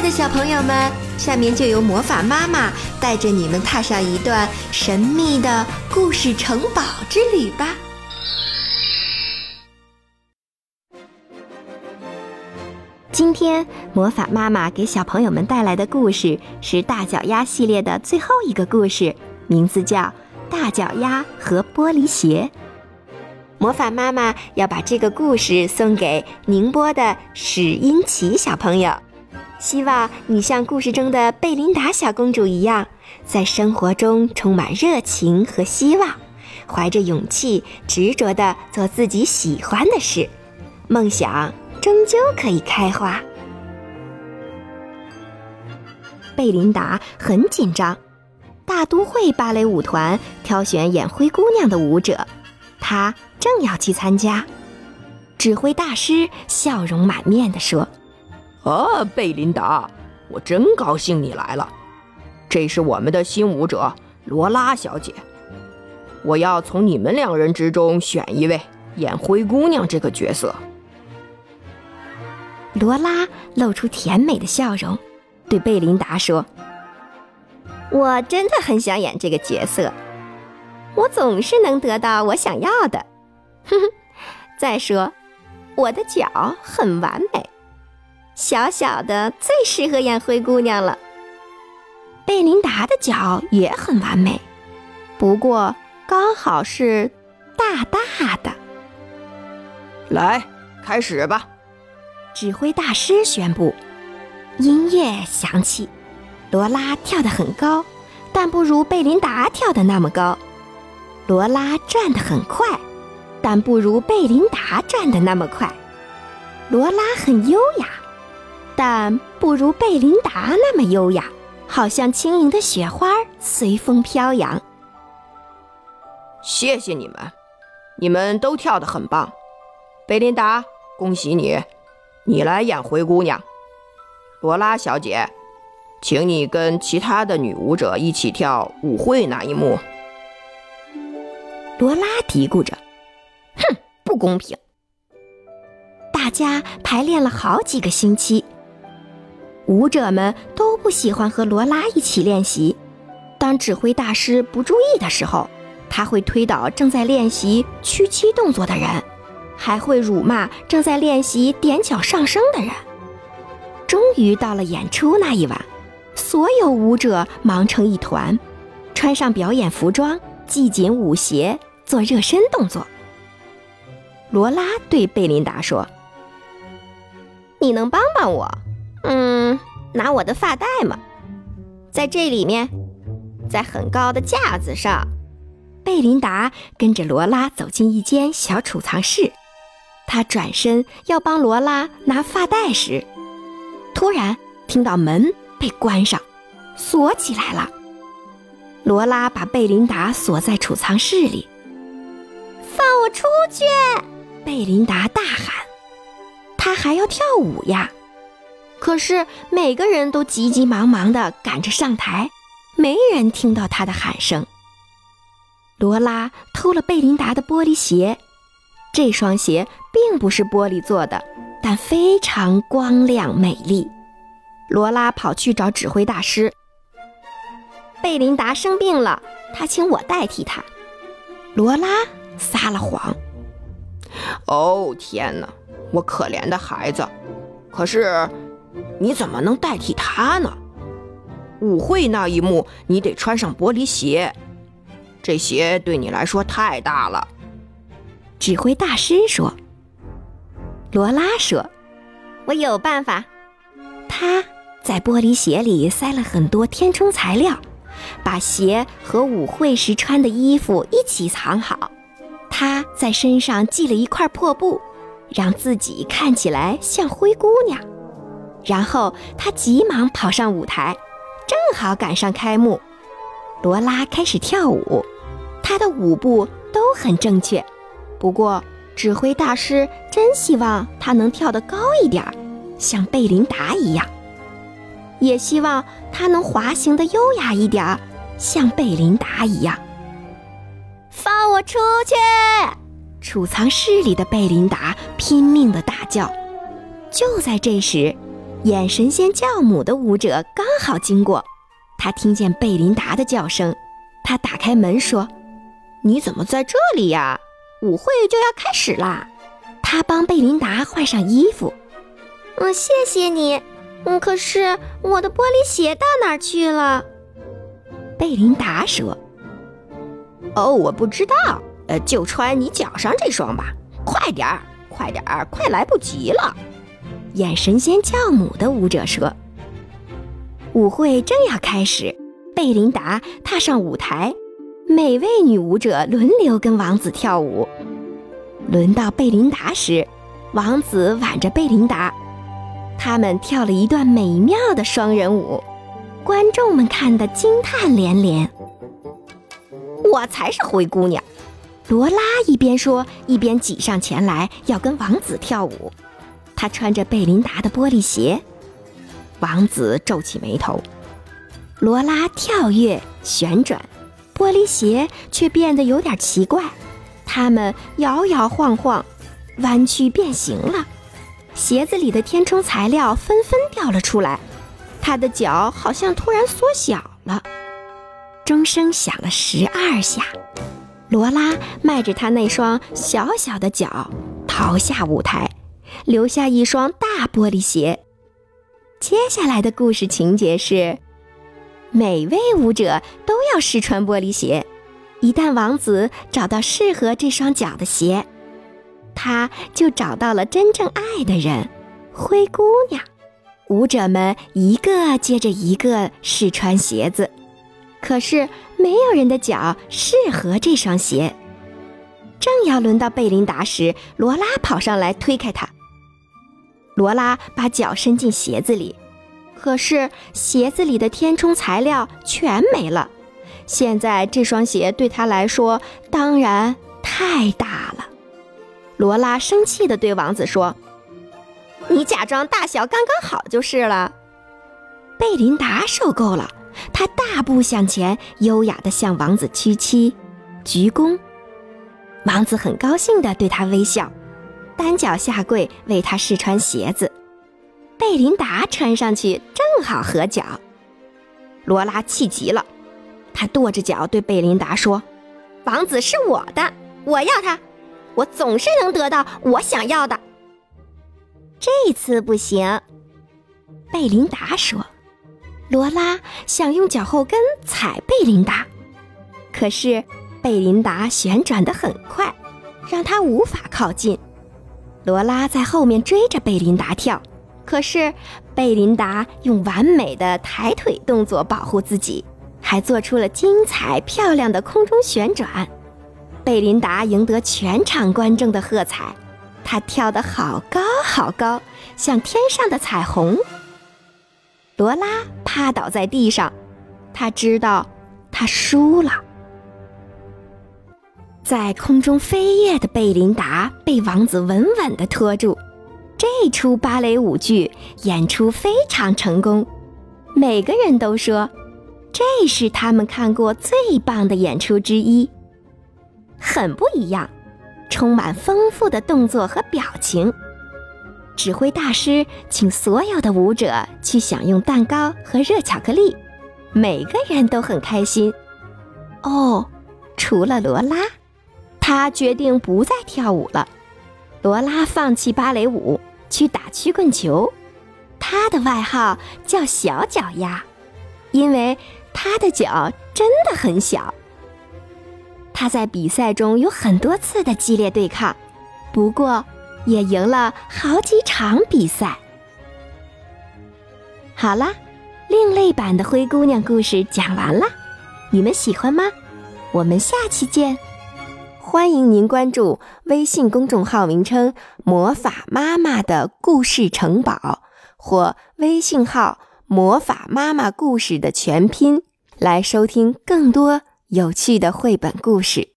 的小朋友们，下面就由魔法妈妈带着你们踏上一段神秘的故事城堡之旅吧。今天魔法妈妈给小朋友们带来的故事是大脚丫系列的最后一个故事，名字叫《大脚丫和玻璃鞋》。魔法妈妈要把这个故事送给宁波的史英奇小朋友，希望你像故事中的贝琳达小公主一样，在生活中充满热情和希望，怀着勇气，执着地做自己喜欢的事，梦想。终究可以开花。贝琳达很紧张，大都会芭蕾舞团挑选演灰姑娘的舞者，她正要去参加。指挥大师笑容满面地说：“啊，贝琳达，我真高兴你来了。这是我们的新舞者罗拉小姐，我要从你们两人之中选一位演灰姑娘这个角色。”罗拉露出甜美的笑容，对贝琳达说：“我真的很想演这个角色，我总是能得到我想要的。哼哼，再说，我的脚很完美，小小的最适合演灰姑娘了。贝琳达的脚也很完美，不过刚好是大大的。来，开始吧。”指挥大师宣布，音乐响起。罗拉跳得很高，但不如贝琳达跳得那么高。罗拉转得很快，但不如贝琳达转得那么快。罗拉很优雅，但不如贝琳达那么优雅，好像轻盈的雪花随风飘扬。谢谢你们，你们都跳得很棒。贝琳达，恭喜你！你来演灰姑娘，罗拉小姐，请你跟其他的女舞者一起跳舞会那一幕。罗拉嘀咕着：“哼，不公平！大家排练了好几个星期，舞者们都不喜欢和罗拉一起练习。当指挥大师不注意的时候，他会推倒正在练习屈膝动作的人。”还会辱骂正在练习踮脚上升的人。终于到了演出那一晚，所有舞者忙成一团，穿上表演服装，系紧舞鞋，做热身动作。罗拉对贝琳达说：“你能帮帮我？拿我的发带吗？在这里面，在很高的架子上。”贝琳达跟着罗拉走进一间小储藏室。她转身要帮罗拉拿发带时，突然听到门被关上，锁起来了。罗拉把贝琳达锁在储藏室里。放我出去！贝琳达大喊。她还要跳舞呀，可是每个人都急急忙忙地赶着上台，没人听到他的喊声。罗拉偷了贝琳达的玻璃鞋。这双鞋并不是玻璃做的，但非常光亮美丽。罗拉跑去找指挥大师。贝琳达生病了，他请我代替他。罗拉撒了谎。哦，天哪，我可怜的孩子！可是，你怎么能代替他呢？舞会那一幕，你得穿上玻璃鞋，这鞋对你来说太大了。指挥大师说：“罗拉说，我有办法。他在玻璃鞋里塞了很多填充材料，把鞋和舞会时穿的衣服一起藏好。他在身上系了一块破布，让自己看起来像灰姑娘。然后他急忙跑上舞台，正好赶上开幕。罗拉开始跳舞，她的舞步都很正确。”不过，指挥大师真希望他能跳得高一点儿，像贝琳达一样；也希望他能滑行的优雅一点儿，像贝琳达一样。放我出去！储藏室里的贝琳达拼命地大叫。就在这时，演神仙教母的舞者刚好经过，他听见贝琳达的叫声，他打开门说：“你怎么在这里呀？舞会就要开始啦！”他帮贝琳达换上衣服。嗯，谢谢你。嗯，可是我的玻璃鞋到哪儿去了？贝琳达说：“哦，我不知道。呃，就穿你脚上这双吧。快点儿，快点儿，快来不及了。”演神仙教母的舞者说：“舞会正要开始，贝琳达踏上舞台，每位女舞者轮流跟王子跳舞。轮到贝琳达时，王子挽着贝琳达，他们跳了一段美妙的双人舞，观众们看得惊叹连连。我才是灰姑娘！”罗拉一边说，一边挤上前来要跟王子跳舞。他穿着贝琳达的玻璃鞋，王子皱起眉头。罗拉跳跃旋转，玻璃鞋却变得有点奇怪，它们摇摇晃晃，弯曲变形了。鞋子里的填充材料纷纷掉了出来，他的脚好像突然缩小了。钟声响了十二下，罗拉迈着他那双小小的脚逃下舞台。留下一双大玻璃鞋。接下来的故事情节是：每位舞者都要试穿玻璃鞋。一旦王子找到适合这双脚的鞋，他就找到了真正爱的人——灰姑娘。舞者们一个接着一个试穿鞋子，可是没有人的脚适合这双鞋。正要轮到贝琳达时，罗拉跑上来推开他。罗拉把脚伸进鞋子里，可是鞋子里的填充材料全没了。现在这双鞋对他来说当然太大了。罗拉生气地对王子说：“你假装大小刚刚好就是了。”贝琳达受够了，她大步向前，优雅地向王子屈膝、鞠躬。王子很高兴地对他微笑。单脚下跪为他试穿鞋子，贝琳达穿上去正好合脚。罗拉气极了，她跺着脚对贝琳达说：“王子是我的，我要他，我总是能得到我想要的。”这次不行，贝琳达说。罗拉想用脚后跟踩贝琳达，可是贝琳达旋转得很快，让他无法靠近。罗拉在后面追着贝琳达跳，可是贝琳达用完美的抬腿动作保护自己，还做出了精彩漂亮的空中旋转。贝琳达赢得全场观众的喝彩，她跳得好高好高，像天上的彩虹。罗拉趴倒在地上，她知道她输了。在空中飞跃的贝琳达被王子稳稳地拖住。这出芭蕾舞剧演出非常成功，每个人都说这是他们看过最棒的演出之一。很不一样，充满丰富的动作和表情。指挥大师请所有的舞者去享用蛋糕和热巧克力，每个人都很开心。哦，除了罗拉。他决定不再跳舞了。罗拉放弃芭蕾舞，去打曲棍球。他的外号叫“小脚丫”，因为他的脚真的很小。他在比赛中有很多次的激烈对抗，不过也赢了好几场比赛。好啦，另类版的灰姑娘故事讲完了，你们喜欢吗？我们下期见。欢迎您关注微信公众号名称“魔法妈妈的故事城堡”或微信号“魔法妈妈故事”的全拼，来收听更多有趣的绘本故事。